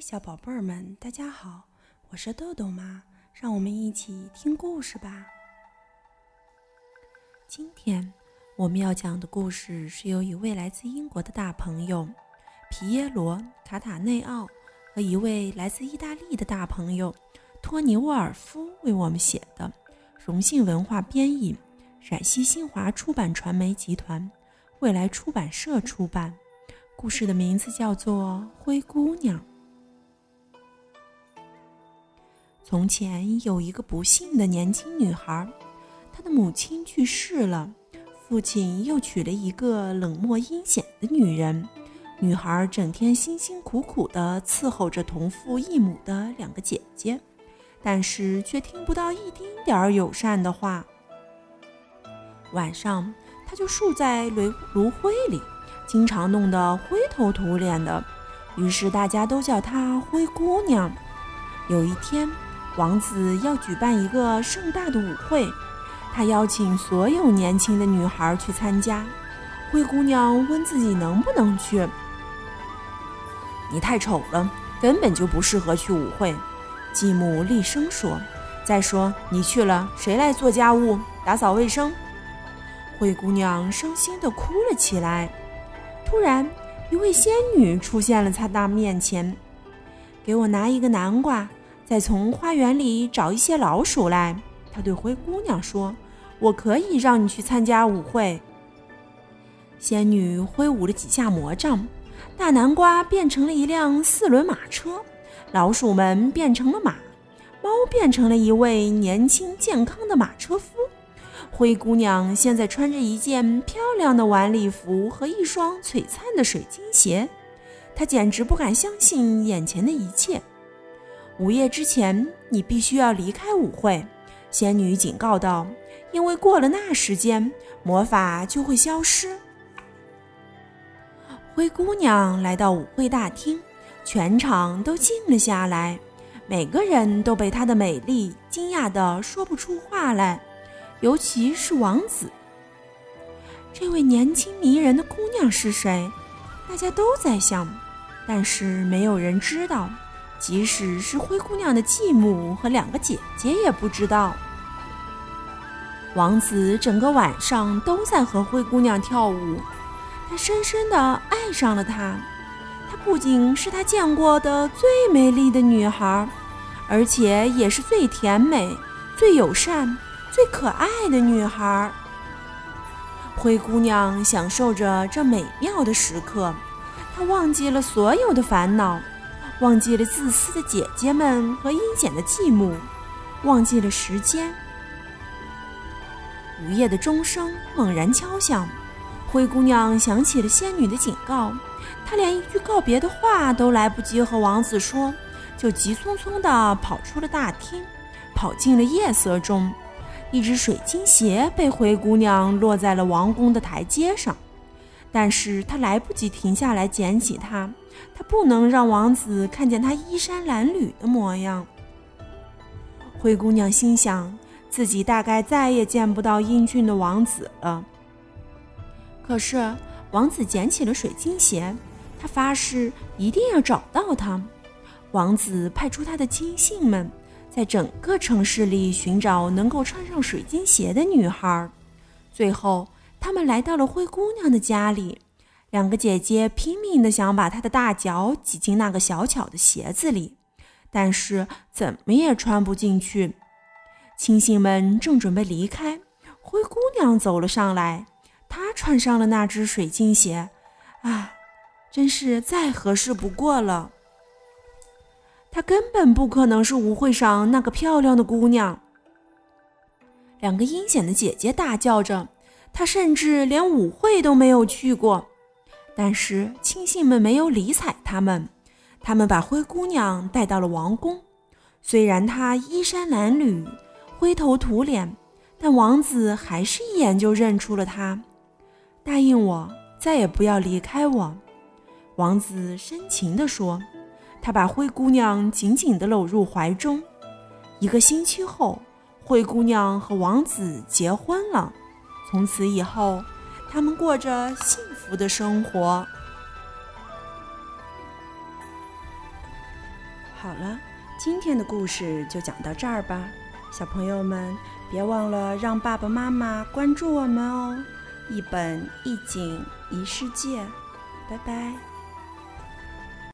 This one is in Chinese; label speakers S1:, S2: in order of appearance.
S1: 小宝贝儿们，大家好，我是豆豆妈，让我们一起听故事吧。今天我们要讲的故事是由一位来自英国的大朋友皮耶罗·卡塔内奥和一位来自意大利的大朋友托尼·沃尔夫为我们写的，荣幸文化编译，陕西新华出版传媒集团未来出版社出版。故事的名字叫做《灰姑娘》。从前有一个不幸的年轻女孩，她的母亲去世了，父亲又娶了一个冷漠阴险的女人。女孩整天辛辛苦苦地伺候着同父异母的两个姐姐，但是却听不到一丁点儿友善的话。晚上，她就睡在炉炉灰里，经常弄得灰头土脸的，于是大家都叫她灰姑娘。有一天，王子要举办一个盛大的舞会，他邀请所有年轻的女孩去参加。灰姑娘问自己能不能去。你太丑了，根本就不适合去舞会。继母厉声说：“再说你去了，谁来做家务、打扫卫生？”灰姑娘伤心地哭了起来。突然，一位仙女出现了在她面前，“给我拿一个南瓜。”再从花园里找一些老鼠来，他对灰姑娘说：“我可以让你去参加舞会。”仙女挥舞了几下魔杖，大南瓜变成了一辆四轮马车，老鼠们变成了马，猫变成了一位年轻健康的马车夫。灰姑娘现在穿着一件漂亮的晚礼服和一双璀璨的水晶鞋，她简直不敢相信眼前的一切。午夜之前，你必须要离开舞会。”仙女警告道，“因为过了那时间，魔法就会消失。”灰姑娘来到舞会大厅，全场都静了下来，每个人都被她的美丽惊讶得说不出话来，尤其是王子。这位年轻迷人的姑娘是谁？大家都在想，但是没有人知道。即使是灰姑娘的继母和两个姐姐也不知道。王子整个晚上都在和灰姑娘跳舞，他深深地爱上了她。她不仅是他见过的最美丽的女孩，而且也是最甜美、最友善、最可爱的女孩。灰姑娘享受着这美妙的时刻，她忘记了所有的烦恼。忘记了自私的姐姐们和阴险的继母，忘记了时间。午夜的钟声猛然敲响，灰姑娘想起了仙女的警告，她连一句告别的话都来不及和王子说，就急匆匆地跑出了大厅，跑进了夜色中。一只水晶鞋被灰姑娘落在了王宫的台阶上，但是他来不及停下来捡起它。他不能让王子看见他衣衫褴褛的模样。灰姑娘心想，自己大概再也见不到英俊的王子了。可是，王子捡起了水晶鞋，他发誓一定要找到他。王子派出他的亲信们，在整个城市里寻找能够穿上水晶鞋的女孩。最后，他们来到了灰姑娘的家里。两个姐姐拼命地想把她的大脚挤进那个小巧的鞋子里，但是怎么也穿不进去。亲信们正准备离开，灰姑娘走了上来，她穿上了那只水晶鞋，啊，真是再合适不过了。她根本不可能是舞会上那个漂亮的姑娘。两个阴险的姐姐大叫着：“他甚至连舞会都没有去过。”但是亲信们没有理睬他们，他们把灰姑娘带到了王宫。虽然她衣衫褴褛、灰头土脸，但王子还是一眼就认出了她。答应我，再也不要离开我。”王子深情地说。他把灰姑娘紧紧地搂入怀中。一个星期后，灰姑娘和王子结婚了。从此以后，他们过着幸福的生活。
S2: 好了，今天的故事就讲到这儿吧。小朋友们，别忘了让爸爸妈妈关注我们哦！一本一景一世界，拜拜。